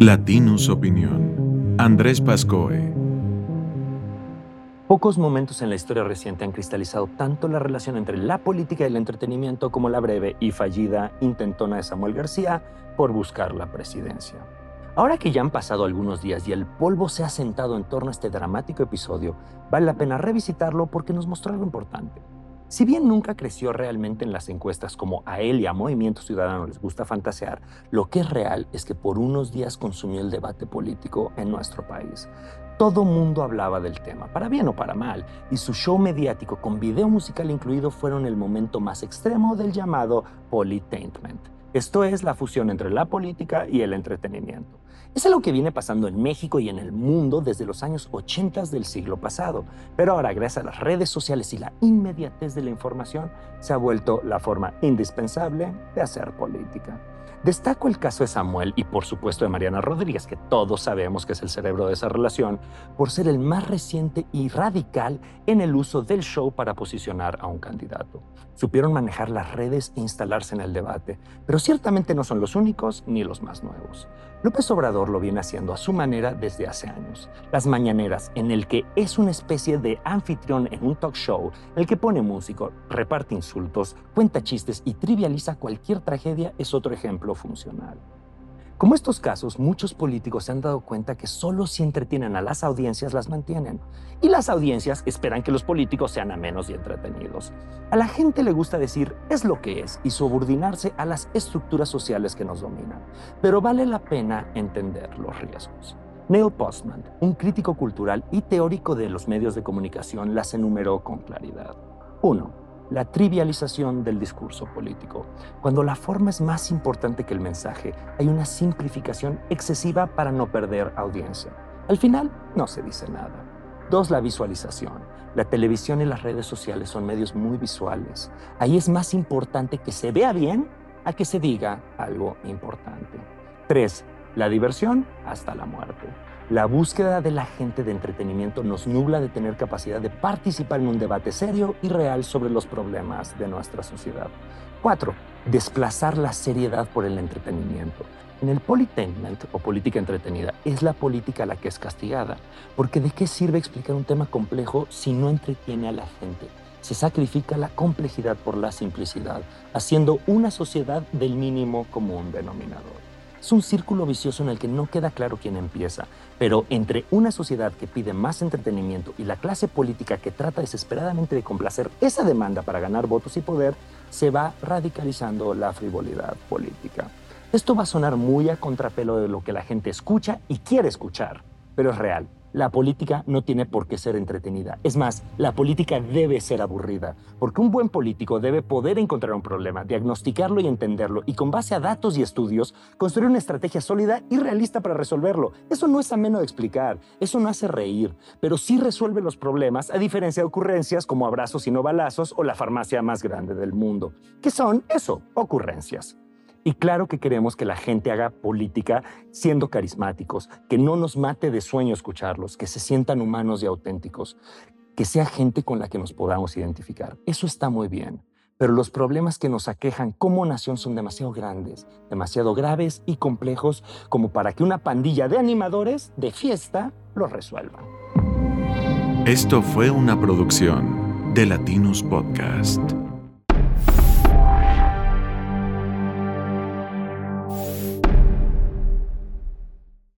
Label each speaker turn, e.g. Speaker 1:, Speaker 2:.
Speaker 1: Latinus Opinión. Andrés Pascoe.
Speaker 2: Pocos momentos en la historia reciente han cristalizado tanto la relación entre la política y el entretenimiento como la breve y fallida intentona de Samuel García por buscar la presidencia. Ahora que ya han pasado algunos días y el polvo se ha sentado en torno a este dramático episodio, vale la pena revisitarlo porque nos mostró algo importante. Si bien nunca creció realmente en las encuestas como a él y a Movimiento Ciudadano les gusta fantasear, lo que es real es que por unos días consumió el debate político en nuestro país. Todo mundo hablaba del tema, para bien o para mal, y su show mediático con video musical incluido fueron el momento más extremo del llamado politainment. Esto es la fusión entre la política y el entretenimiento. Es algo que viene pasando en México y en el mundo desde los años 80 del siglo pasado, pero ahora gracias a las redes sociales y la inmediatez de la información se ha vuelto la forma indispensable de hacer política. Destaco el caso de Samuel y por supuesto de Mariana Rodríguez, que todos sabemos que es el cerebro de esa relación, por ser el más reciente y radical en el uso del show para posicionar a un candidato. Supieron manejar las redes e instalarse en el debate, pero ciertamente no son los únicos ni los más nuevos. López Obrador lo viene haciendo a su manera desde hace años. Las mañaneras, en el que es una especie de anfitrión en un talk show, el que pone músico, reparte insultos, cuenta chistes y trivializa cualquier tragedia, es otro ejemplo funcional. Como estos casos, muchos políticos se han dado cuenta que solo si entretienen a las audiencias las mantienen. Y las audiencias esperan que los políticos sean amenos y entretenidos. A la gente le gusta decir es lo que es y subordinarse a las estructuras sociales que nos dominan. Pero vale la pena entender los riesgos. Neil Postman, un crítico cultural y teórico de los medios de comunicación, las enumeró con claridad. 1 la trivialización del discurso político. Cuando la forma es más importante que el mensaje, hay una simplificación excesiva para no perder audiencia. Al final, no se dice nada. Dos, la visualización. La televisión y las redes sociales son medios muy visuales. Ahí es más importante que se vea bien a que se diga algo importante. Tres, la diversión hasta la muerte. La búsqueda de la gente de entretenimiento nos nubla de tener capacidad de participar en un debate serio y real sobre los problemas de nuestra sociedad. 4. Desplazar la seriedad por el entretenimiento. En el politainment o política entretenida es la política la que es castigada, porque ¿de qué sirve explicar un tema complejo si no entretiene a la gente? Se sacrifica la complejidad por la simplicidad, haciendo una sociedad del mínimo común denominador. Es un círculo vicioso en el que no queda claro quién empieza, pero entre una sociedad que pide más entretenimiento y la clase política que trata desesperadamente de complacer esa demanda para ganar votos y poder, se va radicalizando la frivolidad política. Esto va a sonar muy a contrapelo de lo que la gente escucha y quiere escuchar, pero es real la política no tiene por qué ser entretenida. Es más, la política debe ser aburrida, porque un buen político debe poder encontrar un problema, diagnosticarlo y entenderlo, y con base a datos y estudios, construir una estrategia sólida y realista para resolverlo. Eso no es ameno de explicar, eso no hace reír, pero sí resuelve los problemas, a diferencia de ocurrencias como abrazos y no balazos o la farmacia más grande del mundo, que son eso, ocurrencias. Y claro que queremos que la gente haga política siendo carismáticos, que no nos mate de sueño escucharlos, que se sientan humanos y auténticos, que sea gente con la que nos podamos identificar. Eso está muy bien. Pero los problemas que nos aquejan como nación son demasiado grandes, demasiado graves y complejos como para que una pandilla de animadores de fiesta los resuelva.
Speaker 1: Esto fue una producción de Latinos Podcast.